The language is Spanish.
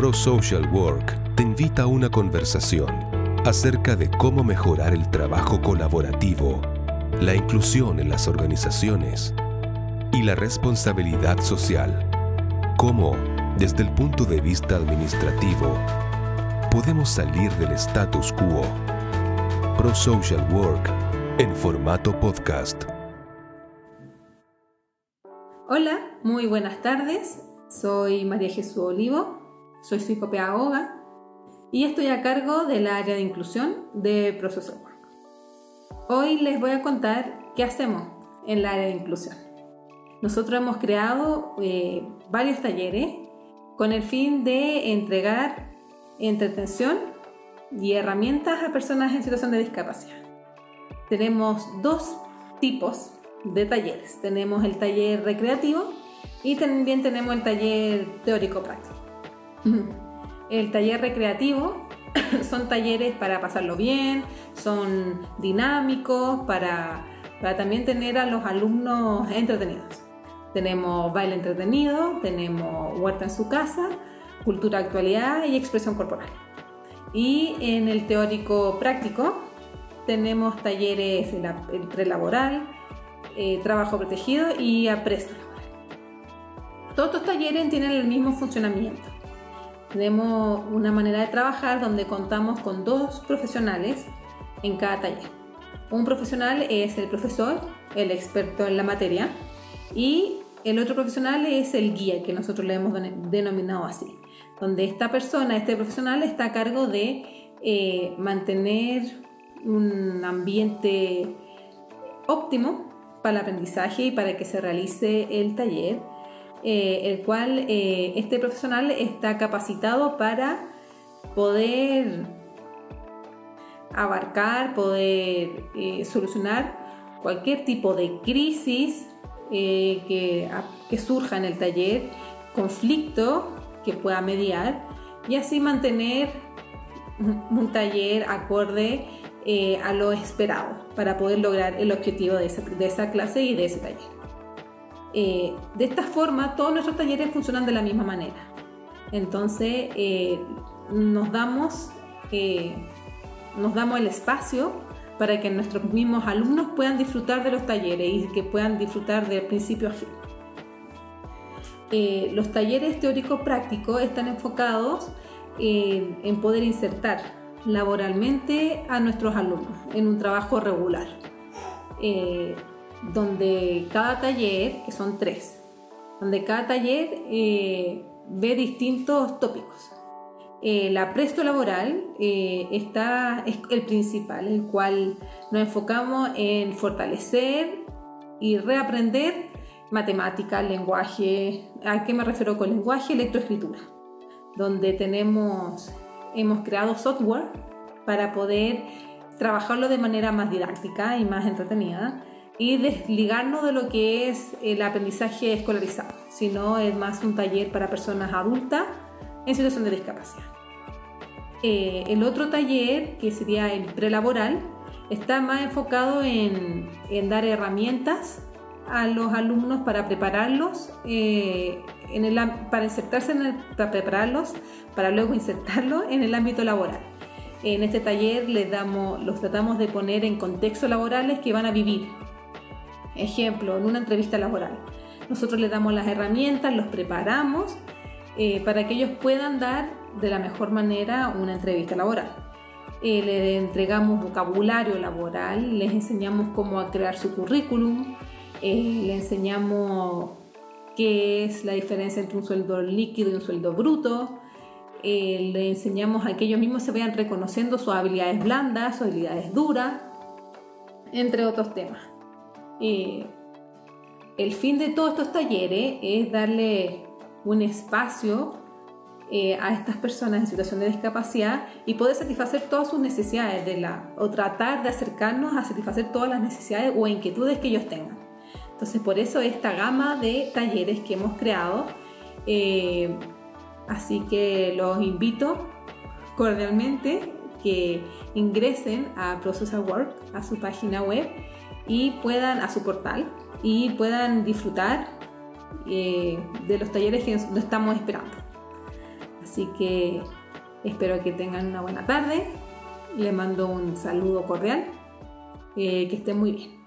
Pro Social Work te invita a una conversación acerca de cómo mejorar el trabajo colaborativo, la inclusión en las organizaciones y la responsabilidad social. Cómo, desde el punto de vista administrativo, podemos salir del status quo. Pro Social Work en formato podcast. Hola, muy buenas tardes. Soy María Jesús Olivo, soy psicopedagoga y estoy a cargo del área de inclusión de Pro Social Work. Hoy les voy a contar qué hacemos en el área de inclusión. Nosotros hemos creado eh, varios talleres con el fin de entregar entretención y herramientas a personas en situación de discapacidad. Tenemos dos tipos de talleres. Tenemos el taller recreativo y también tenemos el taller teórico práctico. El taller recreativo son talleres para pasarlo bien, son dinámicos, para, para también tener a los alumnos entretenidos. Tenemos baile entretenido, tenemos huerta en su casa, cultura actualidad y expresión corporal. Y en el teórico práctico tenemos talleres el prelaboral, eh, trabajo protegido y apresto. Todos estos talleres tienen el mismo funcionamiento. Tenemos una manera de trabajar donde contamos con dos profesionales en cada taller. Un profesional es el profesor, el experto en la materia, y el otro profesional es el guía, que nosotros le hemos denominado así, donde esta persona, este profesional, está a cargo de eh, mantener un ambiente óptimo para el aprendizaje y para que se realice el taller, eh, el cual eh, este profesional está capacitado para poder abarcar, poder solucionar cualquier tipo de crisis que, surja en el taller, conflicto que pueda mediar y así mantener un taller acorde eh, a lo esperado para poder lograr el objetivo de esa, clase y de ese taller. Eh, de esta forma, todos nuestros talleres funcionan de la misma manera. Entonces, eh, nos, damos, nos damos el espacio para que nuestros mismos alumnos puedan disfrutar de los talleres y que puedan disfrutar de principio a fin. los talleres teóricos prácticos están enfocados en poder insertar laboralmente a nuestros alumnos en un trabajo regular, eh, donde cada taller, que son tres, donde cada taller eh, ve distintos tópicos. Eh, la presto laboral está, es el principal, el cual nos enfocamos en fortalecer y reaprender matemática, lenguaje, ¿a qué me refiero con lenguaje? Electroescritura, donde tenemos hemos creado software para poder trabajarlo de manera más didáctica y más entretenida y desligarnos de lo que es el aprendizaje escolarizado, sino es más un taller para personas adultas en situación de discapacidad. Eh, el otro taller, que sería el prelaboral, está más enfocado en, en dar herramientas a los alumnos para prepararlos, eh, en el, para insertarse en el, para prepararlos, para luego insertarlos en el ámbito laboral. En este taller les damos, los tratamos de poner en contextos laborales que van a vivir. Ejemplo, en una entrevista laboral. Nosotros les damos las herramientas, los preparamos eh, para que ellos puedan dar de la mejor manera una entrevista laboral. Eh, les entregamos vocabulario laboral, les enseñamos cómo crear su currículum, eh, le enseñamos qué es la diferencia entre un sueldo líquido y un sueldo bruto. Eh, le enseñamos a que ellos mismos se vayan reconociendo sus habilidades blandas, sus habilidades duras, entre otros temas. Eh, el fin de todos estos talleres es darle un espacio a estas personas en situación de discapacidad y poder satisfacer todas sus necesidades de la, o tratar de acercarnos a satisfacer todas las necesidades o inquietudes que ellos tengan. Entonces, por eso esta gama de talleres que hemos creado. Eh, así que los invito cordialmente que ingresen a Process Work, a su página web y puedan, a su portal, y puedan disfrutar eh, de los talleres que nos estamos esperando. Así que espero que tengan una buena tarde. Le mando un saludo cordial. Eh, que estén muy bien.